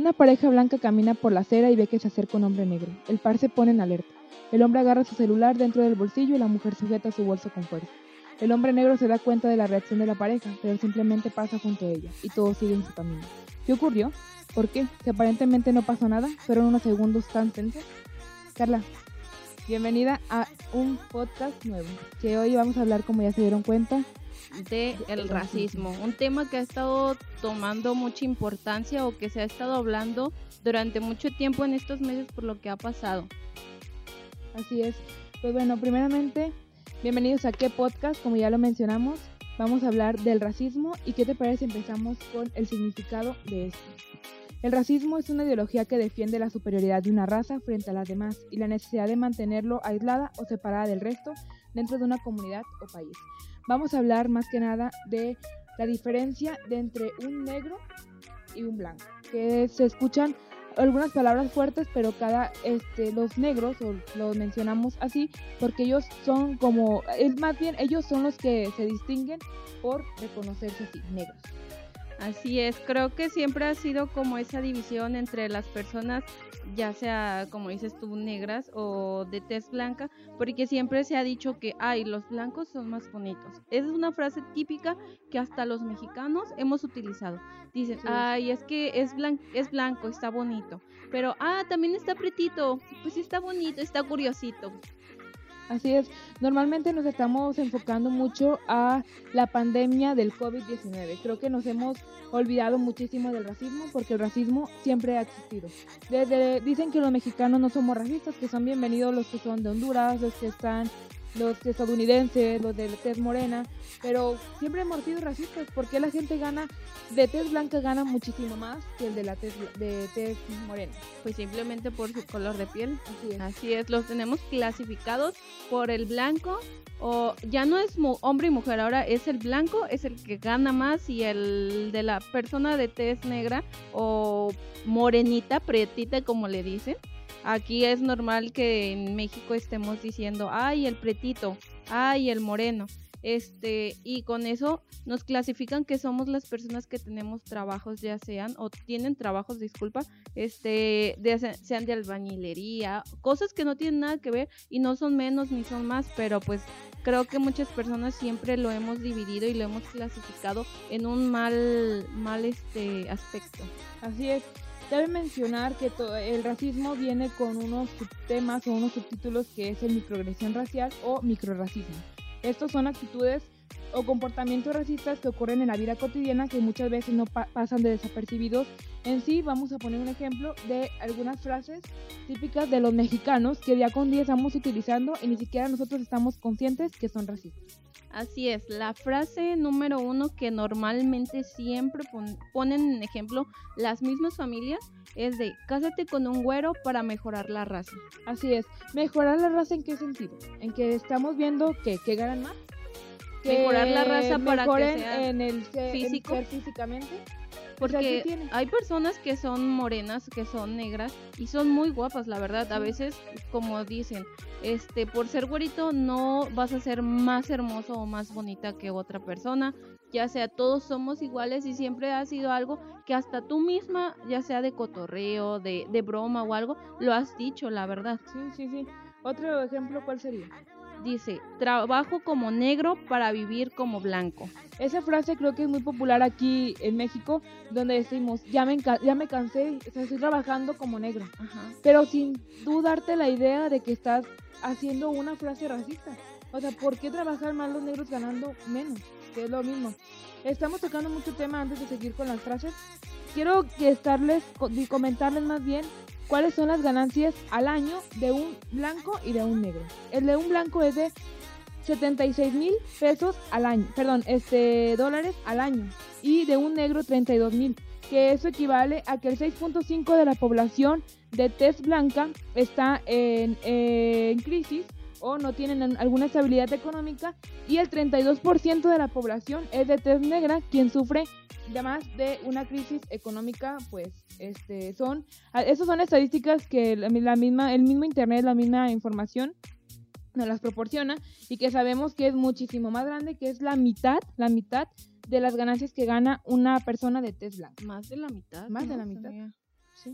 Una pareja blanca camina por la acera y ve que se acerca un hombre negro. El par se pone en alerta. El hombre agarra su celular dentro del bolsillo y la mujer sujeta su bolso con fuerza. El hombre negro se da cuenta de la reacción de la pareja, pero simplemente pasa junto a ella y todos siguen su camino. ¿Qué ocurrió? ¿Por qué? Si aparentemente no pasó nada, fueron unos segundos tan tensos. Carla, bienvenida a un podcast nuevo, que hoy vamos a hablar, como ya se dieron cuenta, de el racismo, un tema que ha estado tomando mucha importancia o que se ha estado hablando durante mucho tiempo en estos meses por lo que ha pasado. Así es. Pues bueno, primeramente, bienvenidos a qué podcast, como ya lo mencionamos, vamos a hablar del racismo y qué te parece empezamos con el significado de esto. El racismo es una ideología que defiende la superioridad de una raza frente a las demás y la necesidad de mantenerlo aislada o separada del resto dentro de una comunidad o país. Vamos a hablar más que nada de la diferencia entre un negro y un blanco, que se escuchan algunas palabras fuertes, pero cada este los negros o los mencionamos así porque ellos son como es más bien ellos son los que se distinguen por reconocerse así, negros. Así es, creo que siempre ha sido como esa división entre las personas, ya sea como dices tú, negras o de tez blanca, porque siempre se ha dicho que, ay, los blancos son más bonitos. Esa es una frase típica que hasta los mexicanos hemos utilizado. Dicen, ay, es que es, es blanco, está bonito, pero, ah, también está pretito, pues está bonito, está curiosito. Así es, normalmente nos estamos enfocando mucho a la pandemia del COVID-19. Creo que nos hemos olvidado muchísimo del racismo porque el racismo siempre ha existido. Desde, dicen que los mexicanos no somos racistas, que son bienvenidos los que son de Honduras, los que están los estadounidenses, los de tez morena, pero siempre hemos sido racistas. porque la gente gana de tez blanca gana muchísimo más que el de la tez de tez morena? Pues simplemente por su color de piel. Así es. Así es, los tenemos clasificados por el blanco o ya no es hombre y mujer, ahora es el blanco, es el que gana más y el de la persona de tez negra o morenita, prietita como le dicen Aquí es normal que en México estemos diciendo, ay, el pretito, ay, el moreno. Este, y con eso nos clasifican que somos las personas que tenemos trabajos, ya sean, o tienen trabajos, disculpa, este, sean de albañilería, cosas que no tienen nada que ver y no son menos ni son más, pero pues creo que muchas personas siempre lo hemos dividido y lo hemos clasificado en un mal, mal este aspecto. Así es. Cabe mencionar que el racismo viene con unos subtemas o unos subtítulos que es el microagresión racial o microracismo. Estos son actitudes o comportamientos racistas que ocurren en la vida cotidiana que muchas veces no pasan de desapercibidos. En sí, vamos a poner un ejemplo de algunas frases típicas de los mexicanos que día con día estamos utilizando y ni siquiera nosotros estamos conscientes que son racistas. Así es, la frase número uno que normalmente siempre ponen en ejemplo las mismas familias es de cásate con un güero para mejorar la raza. Así es, mejorar la raza en qué sentido? En que estamos viendo que, que ganan más. mejorar la raza para que sea en el físico. físicamente porque hay personas que son morenas, que son negras y son muy guapas, la verdad. A veces, como dicen, este, por ser güerito no vas a ser más hermoso o más bonita que otra persona. Ya sea todos somos iguales y siempre ha sido algo que hasta tú misma, ya sea de cotorreo, de, de broma o algo, lo has dicho, la verdad. Sí, sí, sí. Otro ejemplo, ¿cuál sería? Dice, trabajo como negro para vivir como blanco. Esa frase creo que es muy popular aquí en México, donde decimos, ya me, ya me cansé, estoy trabajando como negro. Pero sin tú darte la idea de que estás haciendo una frase racista. O sea, ¿por qué trabajar más los negros ganando menos? Que es lo mismo. Estamos tocando mucho tema antes de seguir con las frases. Quiero que estarles comentarles más bien cuáles son las ganancias al año de un blanco y de un negro. El de un blanco es de 76 mil pesos al año, perdón, este dólares al año y de un negro 32 mil, que eso equivale a que el 6.5 de la población de tez blanca está en, en crisis o no tienen alguna estabilidad económica y el 32% de la población es de tez negra quien sufre además de una crisis económica, pues, este, son, esas son estadísticas que la, misma, el mismo internet, la misma información nos las proporciona y que sabemos que es muchísimo más grande, que es la mitad, la mitad de las ganancias que gana una persona de Tesla. Más de la mitad. Más de la mitad. ¿sí?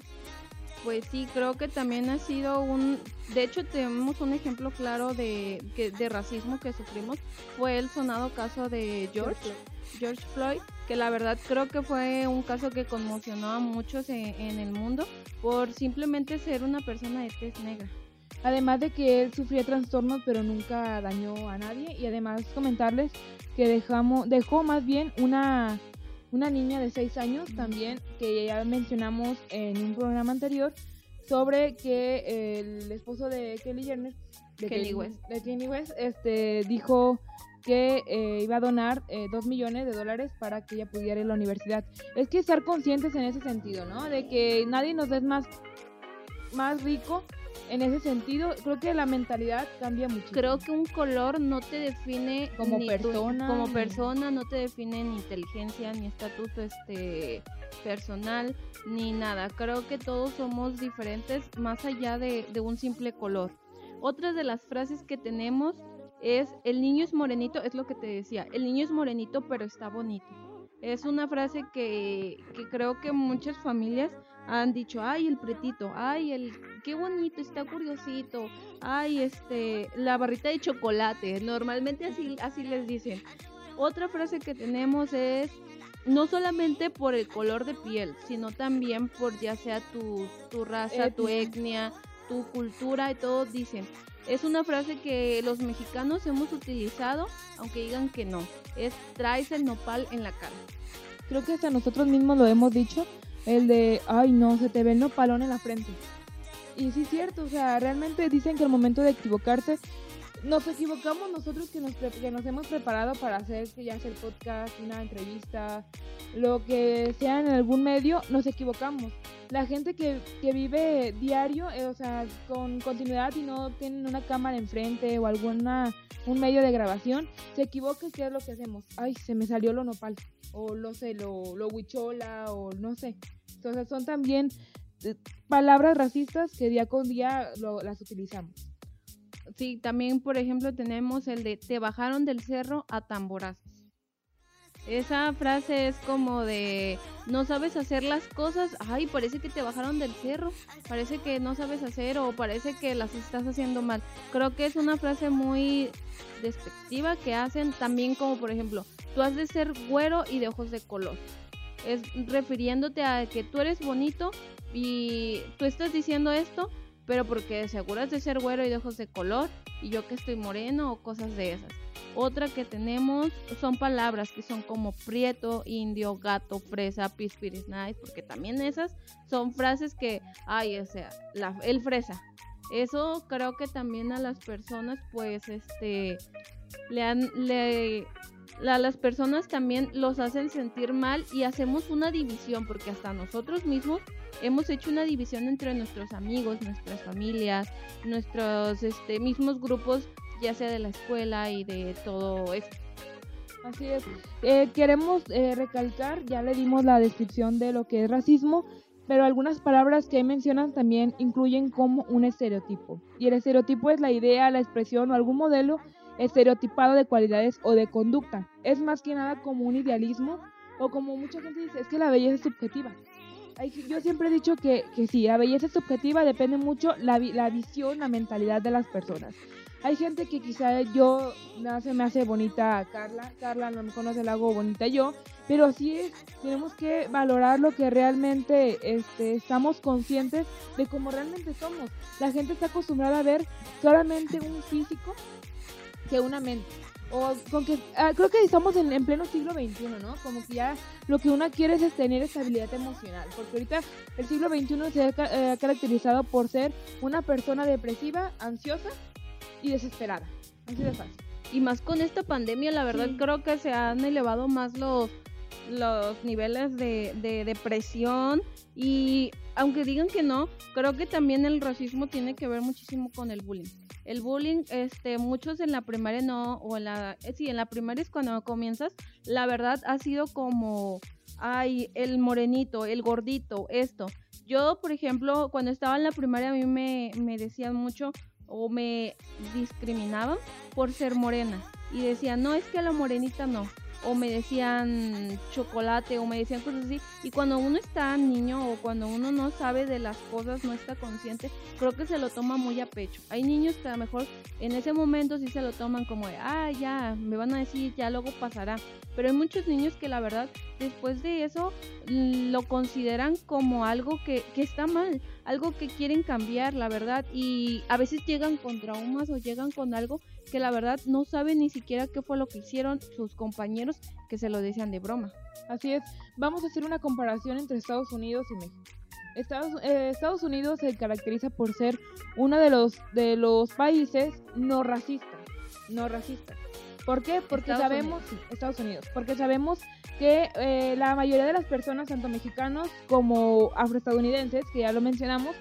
Pues sí, creo que también ha sido un... De hecho, tenemos un ejemplo claro de, de racismo que sufrimos. Fue el sonado caso de George, George Floyd, que la verdad creo que fue un caso que conmocionó a muchos en, el mundo por simplemente ser una persona de tez negra. Además de que él sufría trastornos pero nunca dañó a nadie y además comentarles que dejamos, dejó más bien una una niña de 6 años también, que ya mencionamos en un programa anterior, sobre que el esposo de Kelly Jenner, de Kelly West, de West este, dijo que eh, iba a donar eh, 2 millones de dólares para que ella pudiera ir a la universidad. Es que estar conscientes en ese sentido, ¿no? De que nadie nos es más, más rico en ese sentido, creo que la mentalidad cambia mucho. Creo que un color no te define como persona, como persona no te define ni inteligencia ni estatuto este personal ni nada. Creo que todos somos diferentes más allá de, de un simple color. Otra de las frases que tenemos es el niño es morenito, es lo que te decía, el niño es morenito pero está bonito. Es una frase que, que creo que muchas familias han dicho, ay, el pretito, ay, el, qué bonito, está curiosito, ay, este, la barrita de chocolate, normalmente así, así les dicen. Otra frase que tenemos es, no solamente por el color de piel, sino también por ya sea tu, tu raza, tu etnia, tu cultura y todos dicen. Es una frase que los mexicanos hemos utilizado, aunque digan que no. Es traes el nopal en la cara. Creo que hasta nosotros mismos lo hemos dicho el de, ay no, se te ve el nopalón en la frente. Y sí es cierto, o sea, realmente dicen que el momento de equivocarse, nos equivocamos nosotros que nos, que nos hemos preparado para hacer ya sea el podcast, una entrevista, lo que sea en algún medio, nos equivocamos. La gente que, que vive diario, eh, o sea, con continuidad y no tienen una cámara enfrente o alguna un medio de grabación, se equivoca y ¿qué es lo que hacemos? Ay, se me salió lo nopal, o lo sé, lo, lo huichola, o no sé. Entonces son también eh, palabras racistas que día con día las utilizamos. Sí, también por ejemplo tenemos el de te bajaron del cerro a tamborazos. Esa frase es como de no sabes hacer las cosas, ay, parece que te bajaron del cerro, parece que no sabes hacer o parece que las estás haciendo mal. Creo que es una frase muy despectiva que hacen también como por ejemplo, tú has de ser güero y de ojos de color es refiriéndote a que tú eres bonito y tú estás diciendo esto, pero porque aseguras de ser güero y de ojos de color y yo que estoy moreno o cosas de esas. Otra que tenemos son palabras que son como prieto, indio, gato, fresa, pispiris nice, porque también esas son frases que, ay, o sea, la, el fresa. Eso creo que también a las personas, pues, este, le han, le, las personas también los hacen sentir mal y hacemos una división, porque hasta nosotros mismos hemos hecho una división entre nuestros amigos, nuestras familias, nuestros este, mismos grupos, ya sea de la escuela y de todo esto. Así es. Eh, queremos eh, recalcar, ya le dimos la descripción de lo que es racismo, pero algunas palabras que mencionan también incluyen como un estereotipo. Y el estereotipo es la idea, la expresión o algún modelo estereotipado de cualidades o de conducta. Es más que nada como un idealismo o como mucha gente dice, es que la belleza es subjetiva. Yo siempre he dicho que, que sí, la belleza es subjetiva, depende mucho la, la visión, la mentalidad de las personas. Hay gente que quizá yo, nada se me hace bonita Carla, Carla no me conoce, la hago bonita yo, pero así es, tenemos que valorar lo que realmente este, estamos conscientes de cómo realmente somos. La gente está acostumbrada a ver solamente un físico que una mente. O con que, ah, creo que estamos en, en, pleno siglo XXI, ¿no? Como que ya lo que una quiere es tener estabilidad emocional. Porque ahorita el siglo XXI se ha eh, caracterizado por ser una persona depresiva, ansiosa y desesperada. Así de fácil. Y más con esta pandemia, la verdad creo que se han elevado más los, los niveles de, de depresión y aunque digan que no, creo que también el racismo tiene que ver muchísimo con el bullying. El bullying, este, muchos en la primaria no, o en la, eh, sí, en la primaria es cuando comienzas, la verdad ha sido como, ay, el morenito, el gordito, esto. Yo, por ejemplo, cuando estaba en la primaria a mí me, me decían mucho o me discriminaban por ser morena y decían, no, es que a la morenita no o me decían chocolate o me decían cosas así. Y cuando uno está niño o cuando uno no sabe de las cosas, no está consciente, creo que se lo toma muy a pecho. Hay niños que a lo mejor en ese momento sí se lo toman como de, ah, ya, me van a decir, ya luego pasará. Pero hay muchos niños que la verdad después de eso lo consideran como algo que, que está mal, algo que quieren cambiar, la verdad. Y a veces llegan con traumas o llegan con algo que la verdad no saben ni siquiera qué fue lo que hicieron sus compañeros que se lo decían de broma. Así es, vamos a hacer una comparación entre Estados Unidos y México. Estados, eh, Estados Unidos se caracteriza por ser uno de los, de los países no racistas, no racistas. ¿Por qué? Porque sabemos, Estados Unidos, porque sabemos que eh, la mayoría de las personas, tanto mexicanos como afroestadounidenses, que ya lo mencionamos,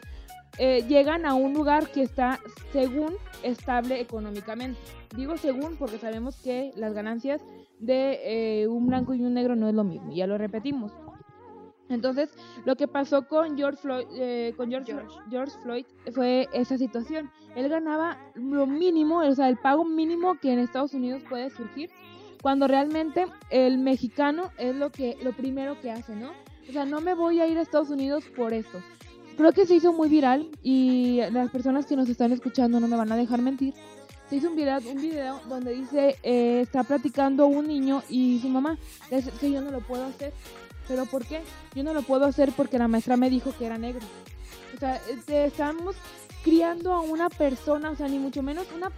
eh, llegan a un lugar que está según estable económicamente. Digo según porque sabemos que las ganancias de eh, un blanco y un negro no es lo mismo, ya lo repetimos. Entonces, lo que pasó con George Floyd, eh, con George, George. Floyd fue esa situación. Él ganaba lo mínimo, o sea, el pago mínimo que en Estados Unidos puede surgir, cuando realmente el mexicano es lo que lo primero que hace, ¿no? O sea, no me voy a ir a Estados Unidos por esto creo que se hizo muy viral y las personas que nos están escuchando no me van a dejar mentir. Se hizo un video, un video donde dice, eh, está platicando un niño y su mamá, es que yo no lo puedo hacer. ¿Pero por qué? Yo no lo puedo hacer porque la maestra me dijo que era negro. O sea, este, estamos criando a una persona, o sea, ni mucho menos una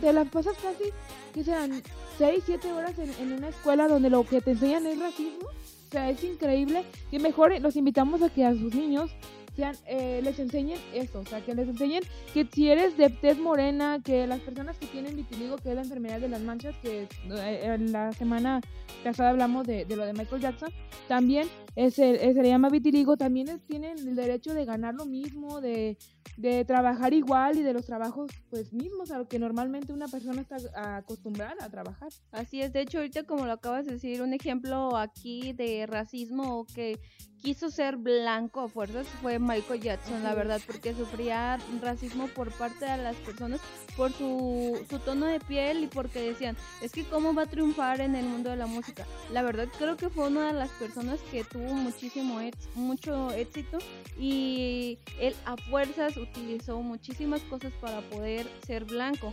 de las cosas casi que sean 6, 7 horas en, en una escuela donde lo que te enseñan es racismo. O sea, es increíble. Y mejor los invitamos a que a sus niños sean, eh, les enseñen eso, o sea, que les enseñen que si eres de tez morena, que las personas que tienen vitiligo, que es la enfermedad de las manchas, que eh, en la semana pasada hablamos de, lo de Michael Jackson, también es, se le llama vitiligo, también tienen el derecho de ganar lo mismo, de, de trabajar igual y de los trabajos pues mismos a lo que normalmente una persona está acostumbrada a trabajar. Así es, de hecho ahorita como lo acabas de decir, un ejemplo aquí de racismo que quiso ser blanco a fuerzas fue Michael Jackson, la verdad, porque sufría racismo por parte de las personas por su, su tono de piel y porque decían, es que cómo va a triunfar en el mundo de la música. La verdad creo que fue una de las personas que tuvo muchísimo mucho éxito y él a fuerzas utilizó muchísimas cosas para poder ser blanco.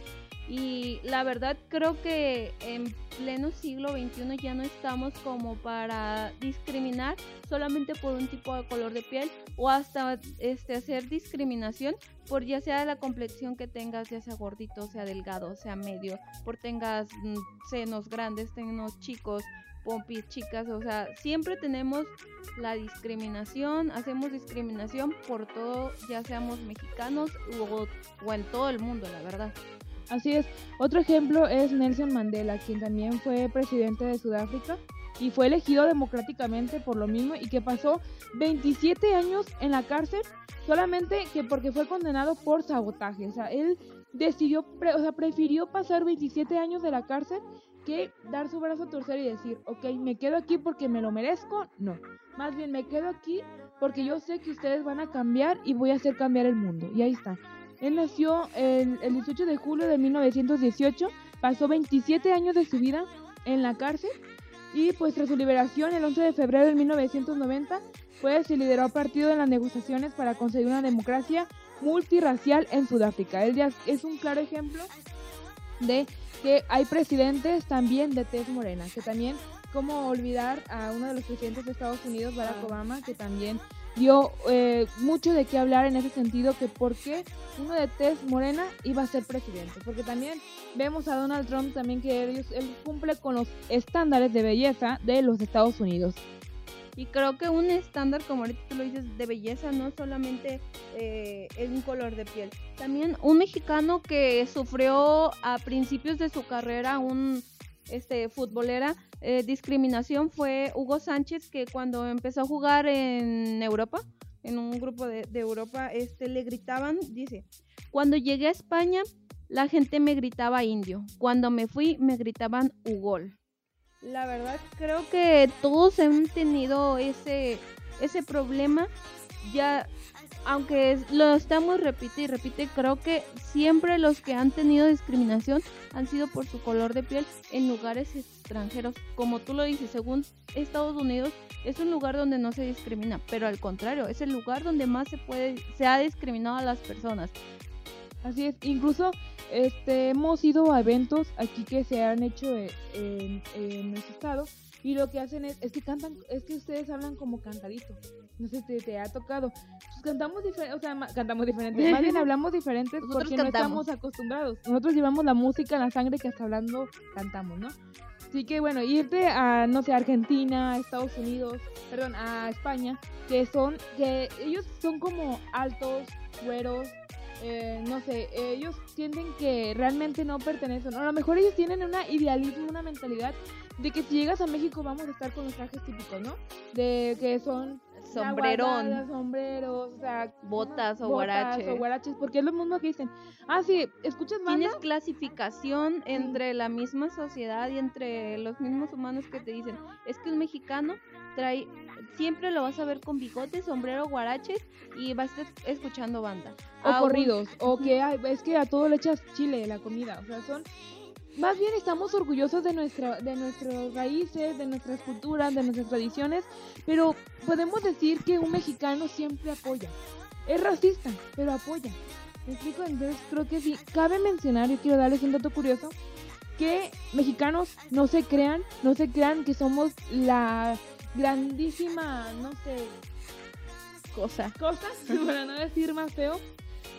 Y la verdad creo que en pleno siglo XXI ya no estamos como para discriminar solamente por un tipo de color de piel o hasta este hacer discriminación por ya sea la complexión que tengas, ya sea gordito, sea delgado, sea medio, por tengas mm, senos grandes, senos chicos, pompis chicas, o sea, siempre tenemos la discriminación, hacemos discriminación por todo, ya seamos mexicanos o, o en todo el mundo, la verdad. Así es. Otro ejemplo es Nelson Mandela, quien también fue presidente de Sudáfrica y fue elegido democráticamente por lo mismo y que pasó 27 años en la cárcel solamente que porque fue condenado por sabotaje. O sea, él decidió, o sea, prefirió pasar 27 años de la cárcel dar su brazo a torcer y decir, ok, me quedo aquí porque me lo merezco. No, más bien me quedo aquí porque yo sé que ustedes van a cambiar y voy a hacer cambiar el mundo. Y ahí está. Él nació el, 18 de julio de 1918, pasó 27 años de su vida en la cárcel y pues tras su liberación el 11 de febrero de 1990 pues se lideró a partido en las negociaciones para conseguir una democracia multirracial en Sudáfrica. Él ya es un claro ejemplo de que hay presidentes también de tez morena, que también, como olvidar a uno de los presidentes de Estados Unidos, Barack ah. Obama, que también dio eh, mucho de qué hablar en ese sentido, que por qué uno de tez morena iba a ser presidente. Porque también vemos a Donald Trump también que él, él cumple con los estándares de belleza de los Estados Unidos. Y creo que un estándar, como ahorita tú lo dices, de belleza, no solamente eh, es un color de piel. También un mexicano que sufrió a principios de su carrera un este futbolera eh, discriminación fue Hugo Sánchez que cuando empezó a jugar en Europa en un grupo de, de, Europa este le gritaban dice cuando llegué a España la gente me gritaba indio cuando me fui me gritaban Ugol la verdad creo que todos han tenido ese, ese problema. Ya, aunque lo estamos repite y repite, creo que siempre los que han tenido discriminación han sido por su color de piel en lugares extranjeros. Como tú lo dices, según Estados Unidos es un lugar donde no se discrimina, pero al contrario, es el lugar donde más se puede se ha discriminado a las personas. Así es, incluso este hemos ido a eventos aquí que se han hecho en, en, nuestro estado y lo que hacen es, es que cantan, es que ustedes hablan como cantadito. No sé si te, ha tocado. Pues cantamos diferente, o sea, cantamos diferente. Más bien hablamos diferentes porque no estamos acostumbrados. Nosotros llevamos la música en la sangre que hasta hablando cantamos, ¿no? Así que bueno, irte a, no sé, Argentina, Estados Unidos, perdón, a España, que son, que ellos son como altos, güeros, eh, no sé, ellos sienten que realmente no pertenecen. A lo mejor ellos tienen una idealismo, una mentalidad de que si llegas a México vamos a estar con los trajes típicos, ¿no? De que son sombrerón, sombreros, o sea, botas o guaraches. o guaraches, porque es lo mismo que dicen. Ah, sí, escuchas banda? Tienes clasificación entre la misma sociedad y entre los mismos humanos que te dicen, es que un mexicano trae siempre lo vas a ver con bigote, sombrero, guaraches y vas a estar escuchando banda. O corridos, o que es que a todo le echas chile la comida, o sea, son más bien estamos orgullosos de nuestra de nuestras raíces, de nuestras culturas, de nuestras tradiciones, pero podemos decir que un mexicano siempre apoya. Es racista, pero apoya. ¿Me explico? Entonces creo que sí. Cabe mencionar, yo quiero darles un dato curioso, que mexicanos no se crean, no se crean que somos la grandísima, no sé, cosa. Cosas, para no decir más feo,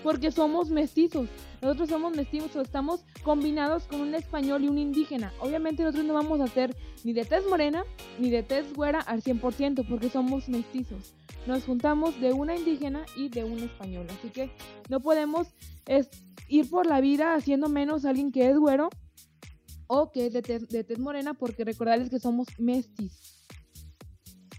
porque somos mestizos. Nosotros somos mestizos, estamos combinados con un español y un indígena. Obviamente nosotros no vamos a ser ni de tez morena ni de tez güera al 100% porque somos mestizos. Nos juntamos de una indígena y de un español. Así que no podemos ir por la vida haciendo menos a alguien que es güero o que es de tez, de tez morena porque recordarles que somos mestizos.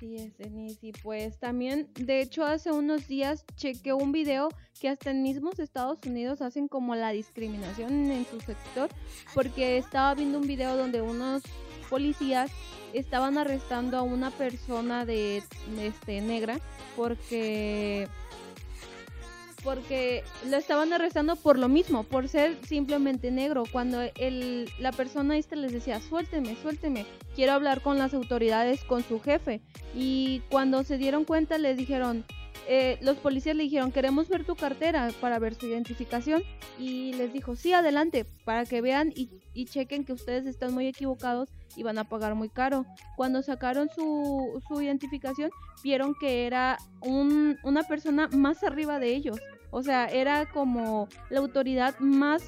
Así es, Denise. Pues también, de hecho, hace unos días chequeé un video que hasta en mismos Estados Unidos hacen como la discriminación en su sector, porque estaba viendo un video donde unos policías estaban arrestando a una persona de este negra porque porque lo estaban arrestando por lo mismo, por ser simplemente negro. Cuando el, la persona esta les decía, suélteme, suélteme, quiero hablar con las autoridades, con su jefe. Y cuando se dieron cuenta les dijeron, eh, los policías le dijeron, queremos ver tu cartera para ver su identificación. Y les dijo, sí, adelante, para que vean y, y chequen que ustedes están muy equivocados y van a pagar muy caro. Cuando sacaron su, su identificación, vieron que era un, una persona más arriba de ellos. O sea, era como la autoridad más,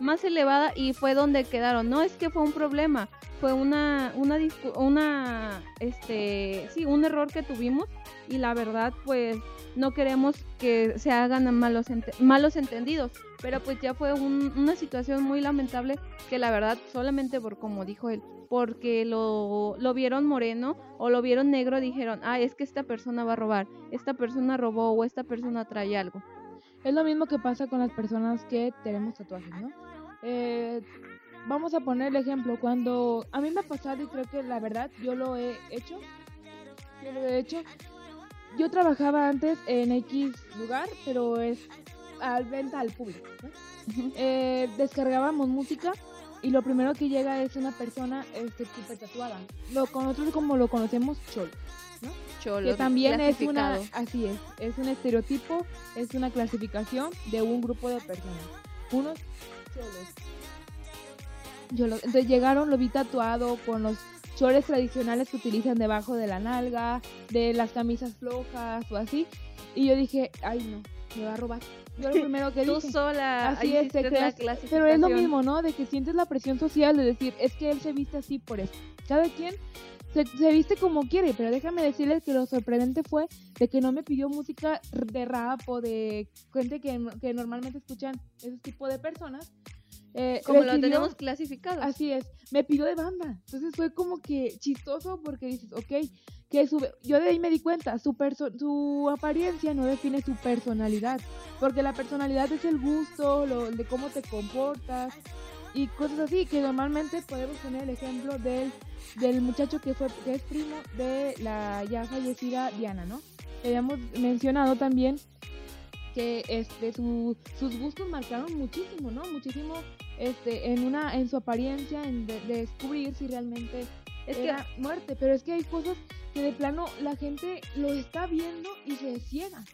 más elevada y fue donde quedaron. No es que fue un problema, fue una, una, una, este, sí, un error que tuvimos y la verdad, pues no queremos que se hagan malos, malos entendidos. Pero pues ya fue una situación muy lamentable que la verdad, solamente por como dijo él, porque lo, lo vieron moreno o lo vieron negro, dijeron, ah, es que esta persona va a robar, esta persona robó o esta persona trae algo. Es lo mismo que pasa con las personas que tenemos tatuajes, ¿no? Eh, vamos a poner el ejemplo, cuando a mí me ha pasado y creo que la verdad yo lo he hecho, yo lo he hecho, yo trabajaba antes en X lugar, pero es al venta al público, ¿no? eh, descargábamos música y lo primero que llega es una persona este, súper tatuada. Lo, nosotros como lo conocemos, cholo que también es una, así es, es un estereotipo, es una clasificación de un grupo de personas. Unos cholos. entonces llegaron, lo vi tatuado con los chores tradicionales que utilizan debajo de la nalga, de las camisas flojas o así. Y yo dije, ay no, me va a robar. Yo lo primero que Tú sola así es, pero es lo mismo, ¿no? De que sientes la presión social de decir, es que él se viste así por eso. Cada quien se, viste como quiere, pero déjame decirles que lo sorprendente fue de que no me pidió música de rap o de gente que, que normalmente escuchan ese tipo de personas. Eh, como lo tenemos clasificado. Así es, me pidió de banda. Entonces fue como que chistoso porque dices, ok, que su, yo de ahí me di cuenta, su, su apariencia no define su personalidad, porque la personalidad es el gusto, lo, de cómo te comportas y cosas así, que normalmente podemos poner el ejemplo del del muchacho que fue que es primo de la ya fallecida Diana, ¿no? Habíamos mencionado también que este sus gustos marcaron muchísimo, ¿no? Muchísimo este, en una, en su apariencia, en de, descubrir si realmente es era muerte. Pero es que hay cosas que de plano la gente lo está viendo y se ciega.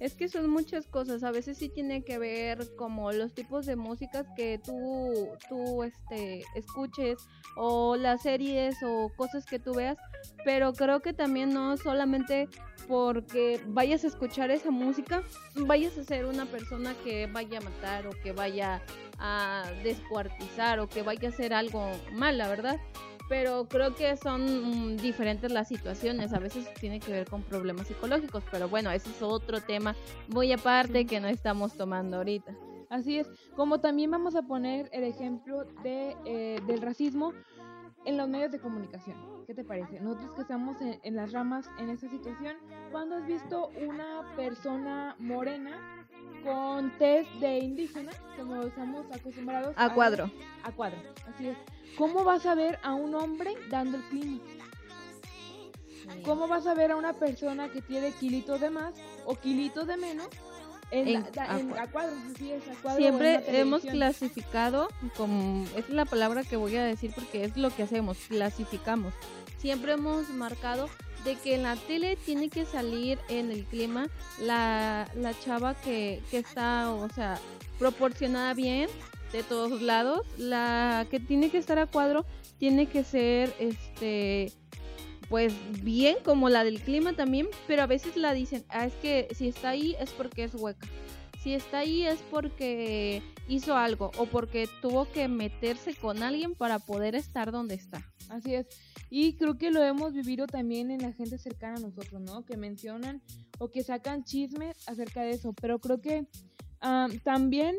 Es que son muchas cosas, a veces sí tiene que ver como los tipos de músicas que tú, tú este, escuches o las series o cosas que tú veas, pero creo que también no solamente porque vayas a escuchar esa música, vayas a ser una persona que vaya a matar o que vaya a descuartizar o que vaya a hacer algo mal, la verdad pero creo que son mm, diferentes las situaciones. A veces tiene que ver con problemas psicológicos, pero bueno, ese es otro tema muy aparte que no estamos tomando ahorita. Así es, como también vamos a poner el ejemplo de, eh, del racismo en los medios de comunicación. ¿Qué te parece? Nosotros que estamos en, en las ramas en esa situación, cuando has visto una persona morena con test de indígena, como estamos acostumbrados a, cuadro. A cuadro, así es. ¿Cómo vas a ver a un hombre dando el clima? ¿Cómo vas a ver a una persona que tiene kilitos de más o kilitos de menos en, a, cuadro, así es, a cuadro Siempre hemos clasificado, como es la palabra que voy a decir porque es lo que hacemos, clasificamos. Siempre hemos marcado de que en la tele tiene que salir en el clima la, la chava que, que está, o sea, proporcionada bien de todos lados. La que tiene que estar a cuadro tiene que ser, este, pues bien como la del clima también, pero a veces la dicen, ah, es que si está ahí es porque es hueca. Si está ahí es porque hizo algo o porque tuvo que meterse con alguien para poder estar donde está. Así es. Y creo que lo hemos vivido también en la gente cercana a nosotros, ¿no? Que mencionan o que sacan chismes acerca de eso. Pero creo que también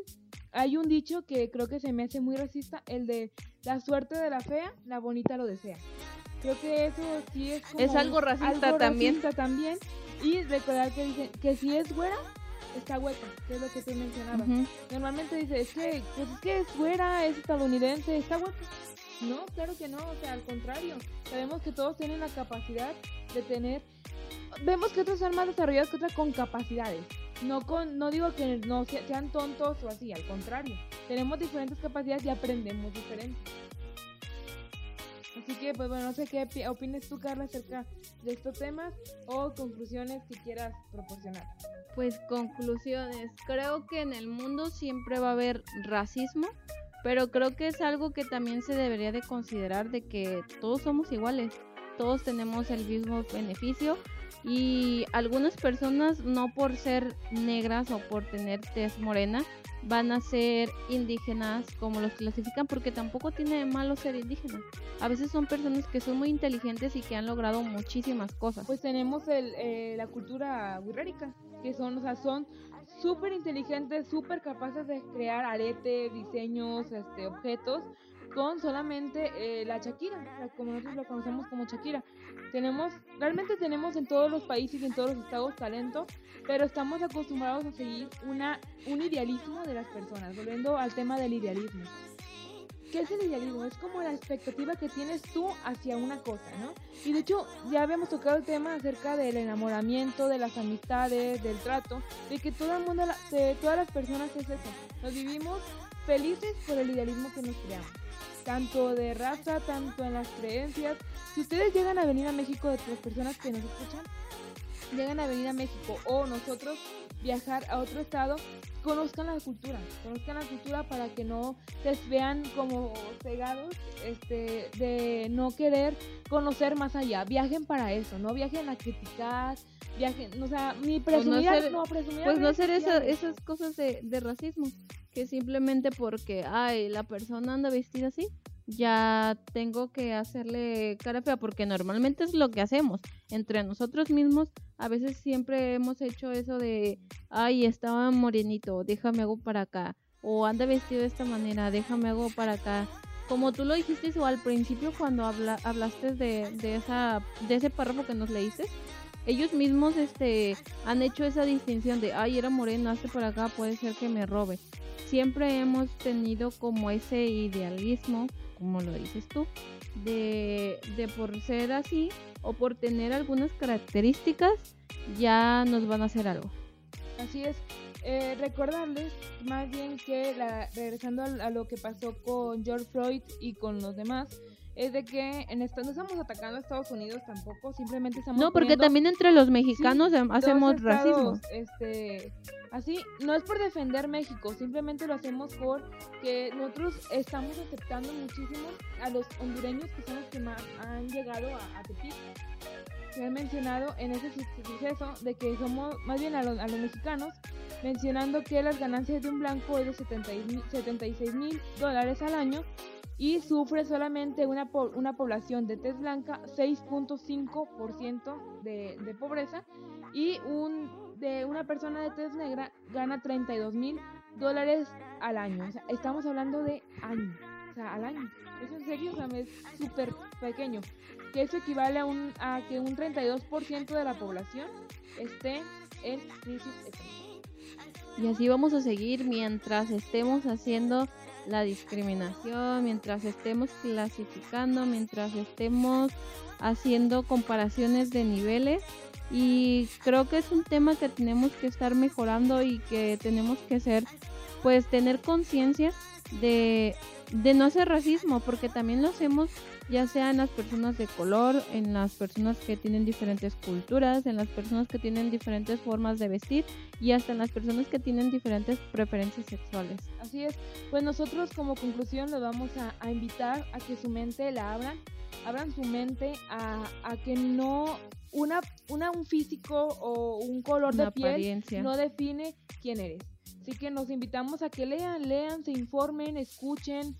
hay un dicho que creo que se me hace muy racista, el de la suerte de la fea, la bonita lo desea. Creo que eso sí es como Es algo racista también. también. Y recordar que dicen que si es güera, está hueca, que es lo que tú mencionabas. Normalmente dice, es que, pues es que es güera, es estadounidense, está hueca. No, claro que no, o sea, al contrario. Sabemos que todos tienen la capacidad de tener. Vemos que otros son más desarrollados que otros con capacidades. No, con, no digo que no sean tontos o así, al contrario. Tenemos diferentes capacidades y aprendemos diferente. Así que, pues bueno, no sé qué opines tú, Carla, acerca de estos temas o conclusiones que quieras proporcionar. Pues conclusiones. Creo que en el mundo siempre va a haber racismo pero creo que es algo que también se debería de considerar de que todos somos iguales, todos tenemos el mismo beneficio y algunas personas no por ser negras o por tener tez morena van a ser indígenas como los clasifican porque tampoco tiene de malo ser indígena. A veces son personas que son muy inteligentes y que han logrado muchísimas cosas. Pues tenemos el, eh, la cultura wixárika, que son, o sea, son súper inteligentes, súper capaces de crear aretes, diseños, este, objetos con solamente eh, la Shakira, como nosotros lo conocemos como Shakira. Tenemos, realmente tenemos en todos los países y en todos los estados talento, pero estamos acostumbrados a seguir una, un idealismo de las personas, volviendo al tema del idealismo. ¿Qué es el idealismo? Es como la expectativa que tienes tú hacia una cosa, ¿no? Y de hecho, ya habíamos tocado el tema acerca del enamoramiento, de las amistades, del trato, de que todo el mundo, de todas las personas es eso. Nos vivimos felices por el idealismo que nos creamos. Tanto de raza, tanto en las creencias. Si ustedes llegan a venir a México, de las personas que nos escuchan, llegan a venir a México o nosotros viajar a otro estado, conozcan la cultura, conozcan la cultura para que no se vean como cegados este, de no querer conocer más allá. Viajen para eso, no viajen a criticar, viajen, o sea, ni presumir, pues no, presumir Pues no hacer esas cosas de, de racismo, que simplemente porque, ay, la persona anda vestida así, ya tengo que hacerle cara fea porque normalmente es lo que hacemos entre nosotros mismos. A veces siempre hemos hecho eso de, ay, estaba morenito, déjame hago para acá. O anda vestido de esta manera, déjame hago para acá. Como tú lo dijiste o al principio cuando hablaste de, de, esa, de ese párrafo que nos leíste, ellos mismos este, han hecho esa distinción de, ay, era moreno, hazte para acá, puede ser que me robe. Siempre hemos tenido como ese idealismo como lo dices tú, de, de por ser así o por tener algunas características, ya nos van a hacer algo. Así es. eh, recordarles más bien que la, regresando a, lo que pasó con George Floyd y con los demás, es de que en esto no estamos atacando a Estados Unidos tampoco, simplemente estamos No, porque también entre los mexicanos hacemos racismo. Este, así, no es por defender México, simplemente lo hacemos porque nosotros estamos aceptando muchísimo a los hondureños que son los que más han llegado a, a Tepic. Se ha mencionado en ese suceso de que somos, más bien a los, a los mexicanos, mencionando que las ganancias de un blanco es de 76 mil dólares al año y sufre solamente una, una población de tez blanca 6.5% de, de pobreza y un, de una persona de tez negra gana 32 mil dólares al año. O sea, estamos hablando de año, o sea, al año. Eso en serio es súper pequeño. Que eso equivale a, un, a que un 32% de la población esté en crisis económica. Y así vamos a seguir mientras estemos haciendo la discriminación, mientras estemos clasificando, mientras estemos haciendo comparaciones de niveles. Y creo que es un tema que tenemos que estar mejorando y que tenemos que ser, pues tener conciencia de, de no hacer racismo, porque también lo hacemos ya sea en las personas de color, en las personas que tienen diferentes culturas, en las personas que tienen diferentes formas de vestir y hasta en las personas que tienen diferentes preferencias sexuales. Así es, pues nosotros como conclusión les vamos a, invitar a que su mente la abran, abran su mente a, a que no una, una, un físico o un color de piel no define quién eres. Así que nos invitamos a que lean, lean, se informen, escuchen,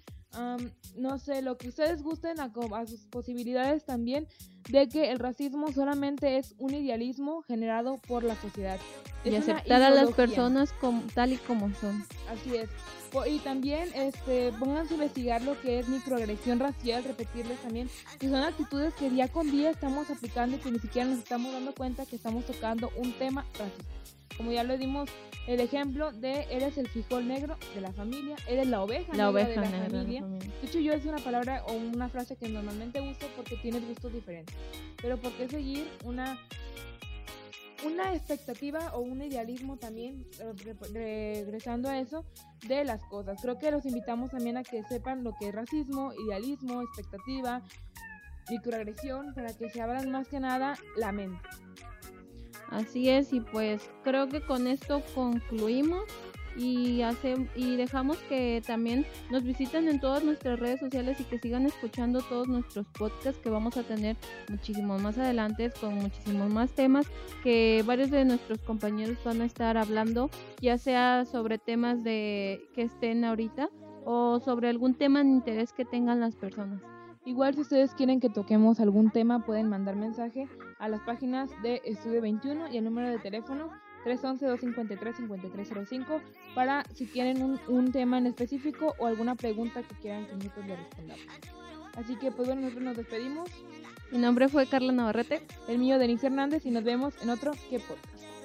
no sé, lo que ustedes gusten a, sus posibilidades también de que el racismo solamente es un idealismo generado por la sociedad. y aceptar a las personas como, tal y como son. Así es. Y también este, pónganse a investigar lo que es microagresión racial, repetirles también que son actitudes que día con día estamos aplicando y que ni siquiera nos estamos dando cuenta que estamos tocando un tema racista. Como ya lo dimos el ejemplo de eres el frijol negro de la familia, eres la oveja, la negra, oveja de la familia. De hecho, yo es una palabra o una frase que normalmente uso porque tienes gustos diferentes. Pero ¿por qué seguir una una expectativa o un idealismo también, eh, regresando a eso, de las cosas. Creo que los invitamos también a que sepan lo que es racismo, idealismo, expectativa, microagresión, para que se abran más que nada la mente. Así es, y pues creo que con esto concluimos y, hace, y dejamos que también nos visiten en todas nuestras redes sociales y que sigan escuchando todos nuestros podcasts que vamos a tener muchísimo más adelante con muchísimos más temas que varios de nuestros compañeros van a estar hablando, ya sea sobre temas de que estén ahorita o sobre algún tema de interés que tengan las personas. Igual si ustedes quieren que toquemos algún tema pueden mandar mensaje a las páginas de Estudio 21 y el número de teléfono 311-253-5305 para si quieren un, un, tema en específico o alguna pregunta que quieran que nosotros le respondamos. Así que pues bueno, nosotros nos despedimos. Mi nombre fue Carla Navarrete. El mío, Denise Hernández, y nos vemos en otro Que Podcast.